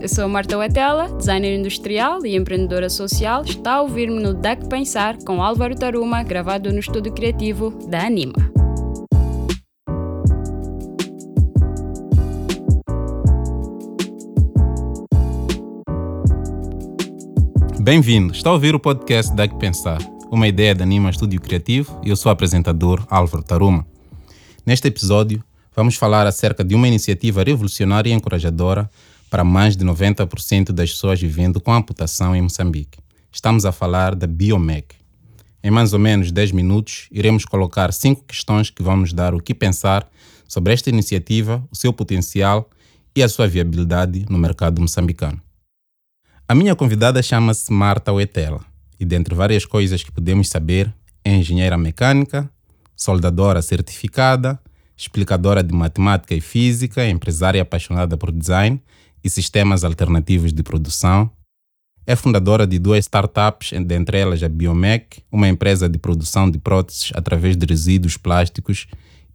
Eu sou Marta Wetela, designer industrial e empreendedora social. Está a ouvir-me no DAC Pensar com Álvaro Taruma, gravado no estúdio criativo da Anima. Bem-vindo! Está a ouvir o podcast DAC Pensar, uma ideia da Anima Estúdio Criativo e eu sou o apresentador Álvaro Taruma. Neste episódio, vamos falar acerca de uma iniciativa revolucionária e encorajadora para mais de 90% das pessoas vivendo com amputação em Moçambique. Estamos a falar da Biomec. Em mais ou menos 10 minutos, iremos colocar cinco questões que vão nos dar o que pensar sobre esta iniciativa, o seu potencial e a sua viabilidade no mercado moçambicano. A minha convidada chama-se Marta Oetela e, dentre várias coisas que podemos saber, é engenheira mecânica, soldadora certificada, explicadora de matemática e física, empresária apaixonada por design e sistemas alternativos de produção. É fundadora de duas startups, dentre elas a Biomec, uma empresa de produção de próteses através de resíduos plásticos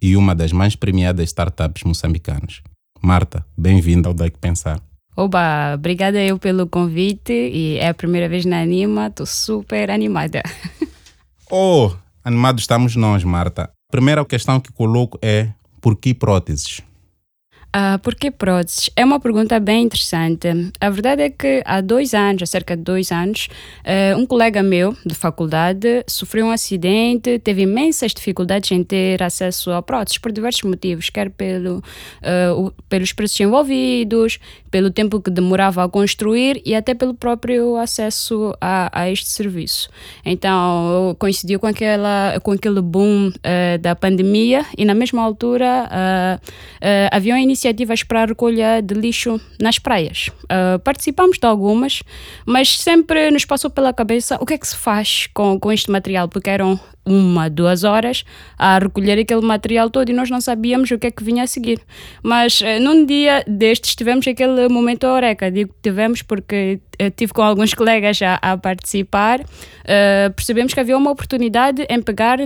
e uma das mais premiadas startups moçambicanas. Marta, bem-vinda ao Daqui Pensar. Oba, obrigada eu pelo convite e é a primeira vez na Anima, estou super animada. oh, animados estamos nós, Marta. Primeira questão que coloco é por que próteses? Uh, por que próteses? É uma pergunta bem interessante. A verdade é que há dois anos, há cerca de dois anos, uh, um colega meu de faculdade sofreu um acidente, teve imensas dificuldades em ter acesso a próteses por diversos motivos, quer pelo, uh, o, pelos preços envolvidos, pelo tempo que demorava a construir e até pelo próprio acesso a, a este serviço. Então, coincidiu com, aquela, com aquele boom da pandemia e, na mesma altura, havia uma iniciativa iniciativas para a recolha de lixo nas praias. Uh, participamos de algumas, mas sempre nos passou pela cabeça o que é que se faz com, com este material, porque eram uma, duas horas a recolher aquele material todo e nós não sabíamos o que é que vinha a seguir. Mas uh, num dia destes tivemos aquele momento eureka, digo tivemos porque uh, tive com alguns colegas a, a participar, percebemos que havia uma oportunidade em pegar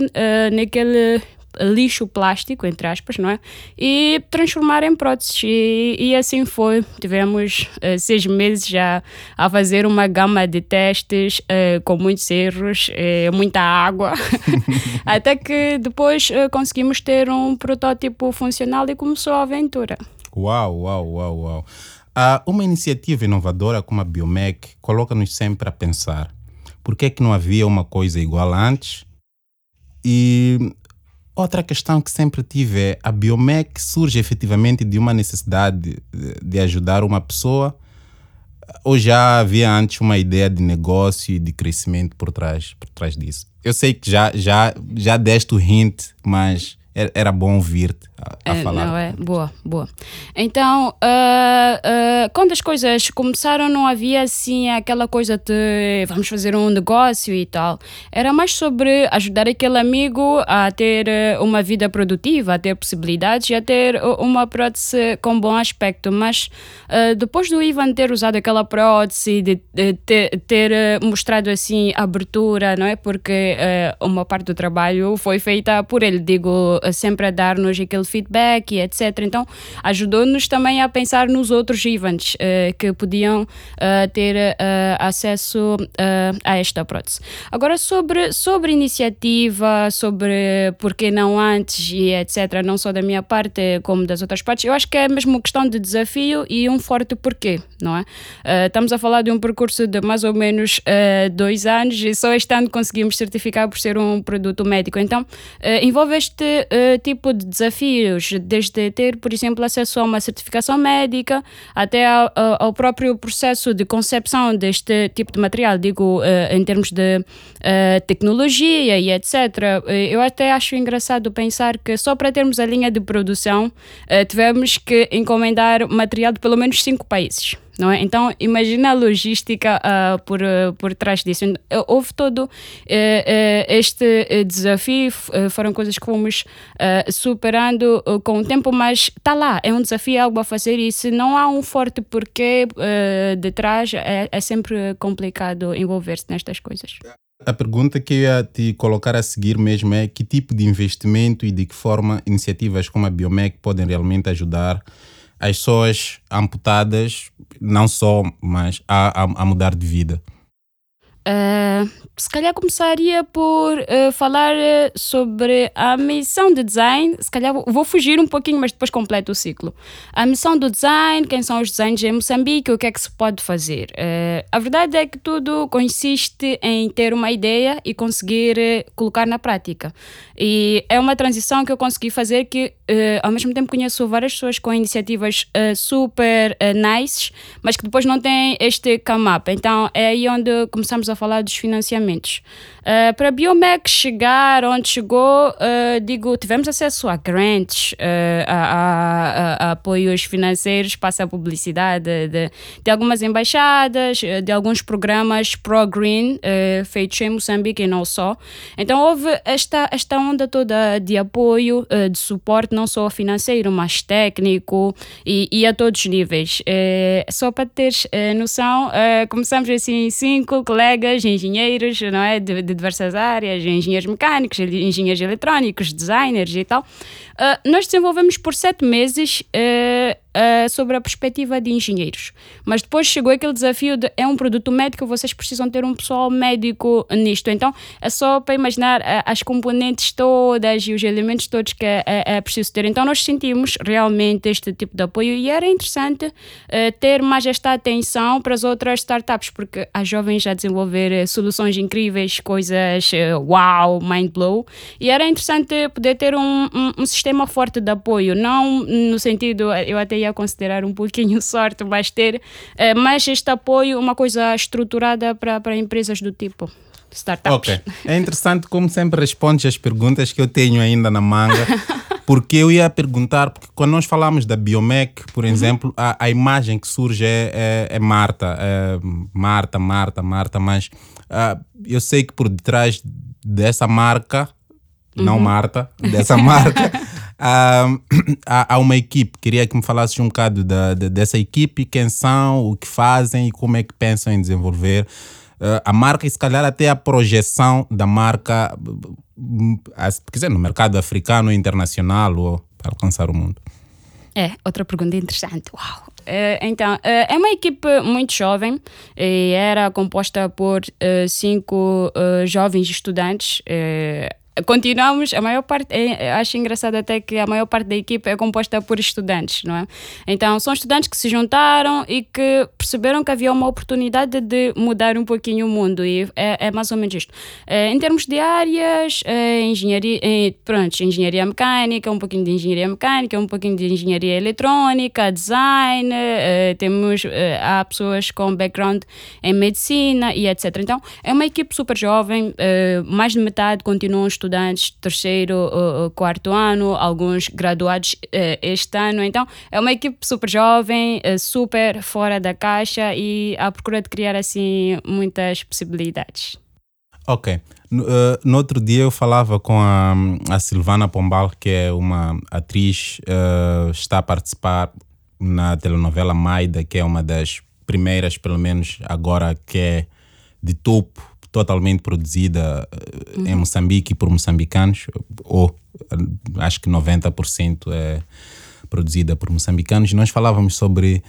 naquele lixo plástico, entre aspas, não é? E transformar em próteses. E, e assim foi. Tivemos uh, seis meses já a fazer uma gama de testes uh, com muitos erros, uh, muita água, até que depois conseguimos ter um protótipo funcional e começou a aventura. Uau, uau, uau, uau. Uh, uma iniciativa inovadora como a Biomec coloca-nos sempre a pensar por que é que não havia uma coisa igual antes e Outra questão que sempre tive é a Biomec surge efetivamente de uma necessidade de ajudar uma pessoa ou já havia antes uma ideia de negócio e de crescimento por trás, por trás disso? Eu sei que já, já, já deste o hint, mas era bom ouvir-te a, a é, falar. Não, é boa, boa. Então, uh, uh, quando as coisas começaram, não havia assim aquela coisa de vamos fazer um negócio e tal. Era mais sobre ajudar aquele amigo a ter uh, uma vida produtiva, a ter possibilidades e a ter uma prótese com bom aspecto. Mas depois do Ivan ter usado aquela prótese, de, de ter, ter mostrado assim abertura, não é? Porque uma parte do trabalho foi feita por ele, digo sempre a dar-nos aquele feedback e etc. Então ajudou-nos também a pensar nos outros events uh, que podiam uh, ter uh, acesso a esta prótese. Agora sobre, sobre iniciativa, sobre por que não antes e etc., não só da minha parte como das outras partes, eu acho que é mesmo questão de desafio e um forte porquê, não é? estamos a falar de um percurso de mais ou menos dois anos e só este ano conseguimos certificar por ser um produto médico. Então envolve este tipo de desafios, desde ter, por exemplo, acesso a uma certificação médica até ao, ao próprio processo de concepção deste tipo de material, digo, uh, em termos de uh, tecnologia e etc. Eu até acho engraçado pensar que só para termos a linha de produção tivemos que encomendar material de pelo menos cinco países não é? Então, imagina a logística uh, por, uh, por trás disso. Houve todo uh, este desafio, foram coisas que fomos superando com o tempo, mas está lá, é um desafio, é algo a fazer e se não há um forte porquê de trás, é, é sempre complicado envolver-se nestas coisas. A pergunta que eu ia te colocar a seguir mesmo é que tipo de investimento e de que forma iniciativas como a Biomec podem realmente ajudar as pessoas amputadas, não só, mas a, a, a mudar de vida? Uh, se calhar começaria por uh, falar uh, sobre a missão de design. Se calhar vou fugir um pouquinho, mas depois completo o ciclo. A missão do design, quem são os designers em Moçambique, o que é que se pode fazer? a verdade é que tudo consiste em ter uma ideia e conseguir colocar na prática. E é uma transição que eu consegui fazer que, ao mesmo tempo, conheço várias pessoas com iniciativas super nice, mas que depois não têm este come-up. Então é aí onde começamos a falar dos financiamentos. Uh, para a Biomec chegar onde chegou, uh, digo, tivemos acesso a grants, uh, a, a, a, apoios financeiros, passa a publicidade de, de, algumas embaixadas, de alguns programas pro-green feitos em Moçambique e não só. Então houve esta, esta onda toda de apoio, de suporte, não só financeiro, mas técnico e, e a todos os níveis. só para teres noção, começamos assim, cinco colegas, engenheiros, não é? De, de diversas áreas, engenheiros mecânicos, engenheiros eletrónicos, designers e tal. Uh, nós desenvolvemos por sete meses uh, sobre a perspectiva de engenheiros. Mas depois chegou aquele desafio de é um produto médico, vocês precisam ter um pessoal médico nisto. Então é só para imaginar uh, as componentes todas e os elementos todos que é, é, preciso ter. Então nós sentimos realmente este tipo de apoio e era interessante ter mais esta atenção para as outras startups, porque as jovens já desenvolver soluções incríveis, coisas wow, mind blow, e era interessante poder ter um, um, um sistema forte de apoio, não no sentido, eu até ia considerar um pouquinho sorte, mas ter eh, mais este apoio, uma coisa estruturada para, para empresas do tipo startups. Ok. É interessante como sempre respondes as perguntas que eu tenho ainda na manga. Porque eu ia perguntar, porque quando nós falamos da Biomec, por uhum. exemplo, a, a imagem que surge é, é, é Marta, é Marta, Marta, Marta, mas uh, eu sei que por detrás dessa marca, uhum. não Marta, dessa marca, há, há, uma equipe. Queria que me falasses um bocado da, da, dessa equipe, quem são, o que fazem e como é que pensam em desenvolver uh, a marca e se calhar até a projeção da marca, quer dizer, no mercado africano, internacional ou para alcançar o mundo. É, outra pergunta interessante. Uau! Uh, então, é uma equipe muito jovem e era composta por cinco jovens estudantes continuamos, a maior parte, é, acho engraçado até que a maior parte da equipe é composta por estudantes, não é? Então, são estudantes que se juntaram e que perceberam que havia uma oportunidade de mudar um pouquinho o mundo e é, é mais ou menos isto. É, em termos de áreas, é, engenharia, é, pronto, engenharia mecânica, um pouquinho de engenharia mecânica, um pouquinho de engenharia eletrónica, design, é, temos, há pessoas com background em medicina e etc. Então, é uma equipe super jovem, mais de metade continuam estudando estudantes terceiro, uh, quarto ano, alguns graduados uh, este ano. Então, é uma equipe super jovem, uh, super fora da caixa e à procura de criar assim muitas possibilidades. Ok. No, no outro dia eu falava com a, a Silvana Pombal, que é uma atriz, está a participar na telenovela Maida, que é uma das primeiras, pelo menos agora, que é de topo totalmente produzida uhum. em Moçambique por moçambicanos, ou acho que 90% é produzida por moçambicanos. Nós falávamos sobre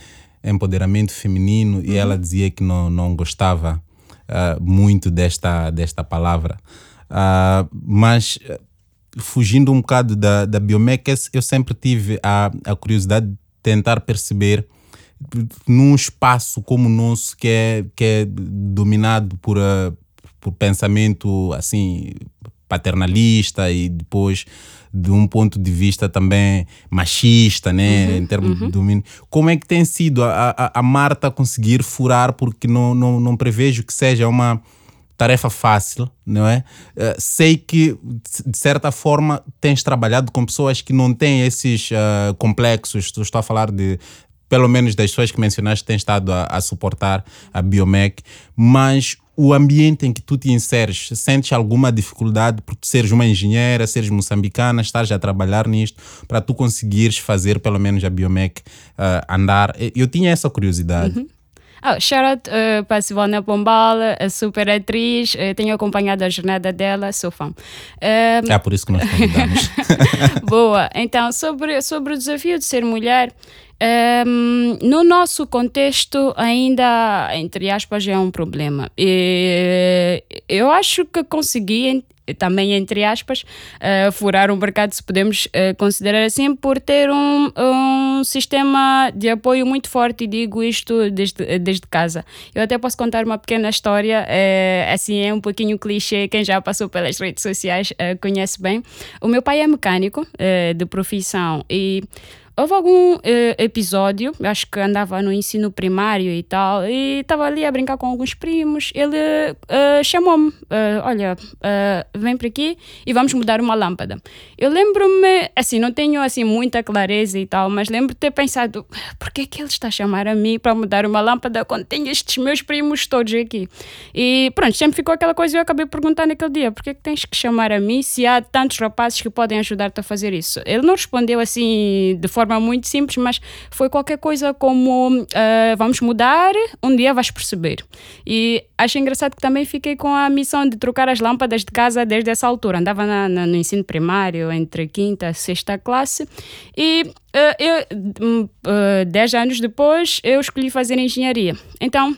empoderamento feminino uhum. e ela dizia que não, não gostava uh, muito desta, desta palavra. Uh, mas fugindo um bocado da, da Biomec, eu sempre tive a, a curiosidade de tentar perceber num espaço como o nosso que é, que é dominado por, uh, por pensamento assim paternalista e depois de um ponto de vista também machista, né, uhum, em termos uhum. de domínio. Como é que tem sido a, a, a Marta conseguir furar, porque não, não, não prevejo que seja uma tarefa fácil, não é? Uh, sei que, de certa forma, tens trabalhado com pessoas que não têm esses uh, complexos. Estou a falar de pelo menos das pessoas que mencionaste, têm estado a, a suportar a Biomec, mas o ambiente em que tu te inseres, sentes alguma dificuldade por seres uma engenheira, seres moçambicana, estares a trabalhar nisto, para tu conseguires fazer pelo menos a Biomec uh, andar? Eu tinha essa curiosidade. Uhum. Oh, shout out uh, para a Silvana Pombal, a super atriz. Uh, tenho acompanhado a jornada dela, sou fã. Uh, é por isso que nós convidamos. Boa. Então, sobre, sobre o desafio de ser mulher. Um, no nosso contexto, ainda, entre aspas, é um problema. E eu acho que consegui também entre aspas, uh, furar um mercado, se podemos uh, considerar assim, por ter um, um sistema de apoio muito forte, e digo isto desde, desde casa. Eu até posso contar uma pequena história, uh, assim é um pouquinho clichê, quem já passou pelas redes sociais conhece bem. O meu pai é mecânico de profissão e Houve algum uh, episódio, acho que andava no ensino primário e tal, e estava ali a brincar com alguns primos. Ele uh, chamou-me: uh, Olha, vem para aqui e vamos mudar uma lâmpada. Eu lembro-me, assim, não tenho assim muita clareza e tal, mas lembro de ter pensado: por que é que ele está a chamar a mim para mudar uma lâmpada quando tenho estes meus primos todos aqui? E pronto, sempre ficou aquela coisa e eu acabei perguntando naquele dia: por que é que tens que chamar a mim se há tantos rapazes que podem ajudar-te a fazer isso? Ele não respondeu assim de forma forma muito simples, mas foi qualquer coisa como uh, vamos mudar, um dia vais perceber. E acho engraçado que também fiquei com a missão de trocar as lâmpadas de casa desde essa altura. Andava na, na, no ensino primário, entre quinta e sexta classe, e uh, eu, uh, dez anos depois eu escolhi fazer engenharia. Então,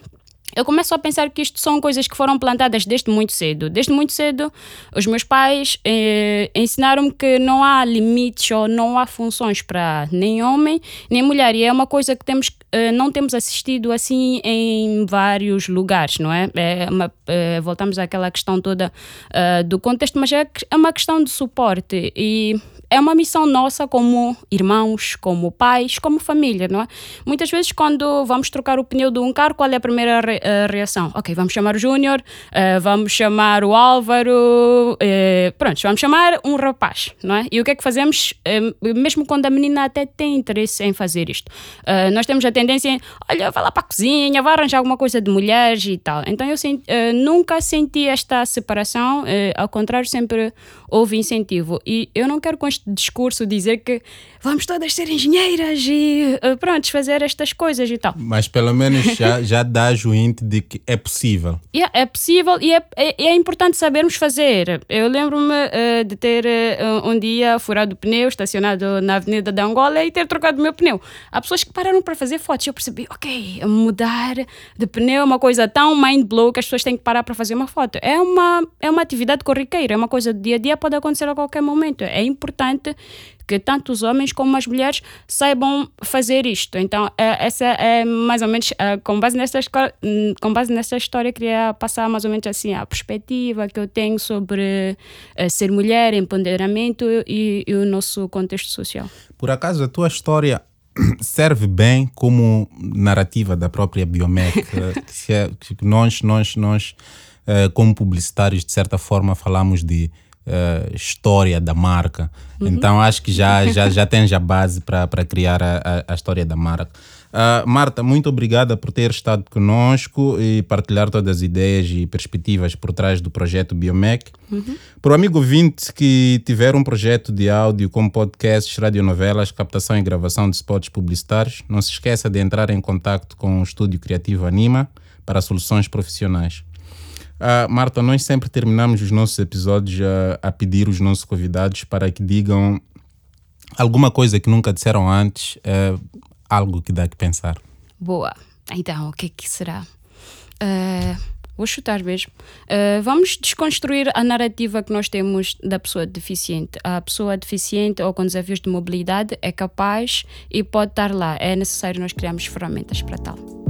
eu começo a pensar que isto são coisas que foram plantadas desde muito cedo. Desde muito cedo, os meus pais eh, ensinaram-me que não há limites ou não há funções para nem homem nem mulher. E é uma coisa que temos, eh, não temos assistido assim em vários lugares, não é? é uma, eh, voltamos àquela questão toda eh, do contexto, mas é, é uma questão de suporte. E é uma missão nossa como irmãos, como pais, como família, não é? Muitas vezes, quando vamos trocar o pneu de um carro, qual é a primeira a reação? Ok, vamos chamar o Júnior, uh, vamos chamar o Álvaro, uh, pronto, vamos chamar um rapaz, não é? E o que é que fazemos? Uh, mesmo quando a menina até tem interesse em fazer isto, nós temos a tendência em, olha, vai lá para a cozinha, vai arranjar alguma coisa de mulheres e tal. Então eu senti, nunca senti esta separação, ao contrário, sempre houve incentivo. E eu não quero com este discurso dizer que vamos todas ser engenheiras e uh, pronto, fazer estas coisas e tal. Mas pelo menos já, já dá o hint de que é possível. Yeah, é possível e é, é, é importante sabermos fazer. Eu lembro-me uh, de ter uh, um dia furado o pneu, estacionado na Avenida da Angola e ter trocado o meu pneu. Há pessoas que pararam para fazer fotos. Eu percebi, ok, mudar de pneu é uma coisa tão mind blow que as pessoas têm que parar para fazer uma foto. É uma, é uma atividade corriqueira, é uma coisa do dia a dia, pode acontecer a qualquer momento. É importante que tanto os homens como as mulheres saibam fazer isto. Então, é, essa é mais ou menos, é, com base nesta hum, com base nesta história, queria passar mais ou menos assim a perspectiva que eu tenho sobre é, ser mulher, empoderamento e, e o nosso contexto social. Por acaso, a tua história serve bem como narrativa da própria Biomec, que, que nós, nós, nós, como publicitários, de certa forma, falamos de uh, história da marca. Uhum. Então acho que já, já, já tens a base para criar a, a, história da marca. Uh, Marta, muito obrigada por ter estado conosco e partilhar todas as ideias e perspectivas por trás do projeto Biomec. Uhum. Para o amigo ouvinte que tiver um projeto de áudio como podcasts, radionovelas, captação e gravação de spots publicitários, não se esqueça de entrar em contato com o Estúdio Criativo Anima para soluções profissionais. Uh, Marta, nós sempre terminamos os nossos episódios a, pedir os nossos convidados para que digam alguma coisa que nunca disseram antes, uh, algo que dá que pensar. Boa. Então, o que, é que será? Uh, vou chutar mesmo. Vamos desconstruir a narrativa que nós temos da pessoa deficiente. A pessoa deficiente ou com desafios de mobilidade é capaz e pode estar lá. É necessário nós criarmos ferramentas para tal.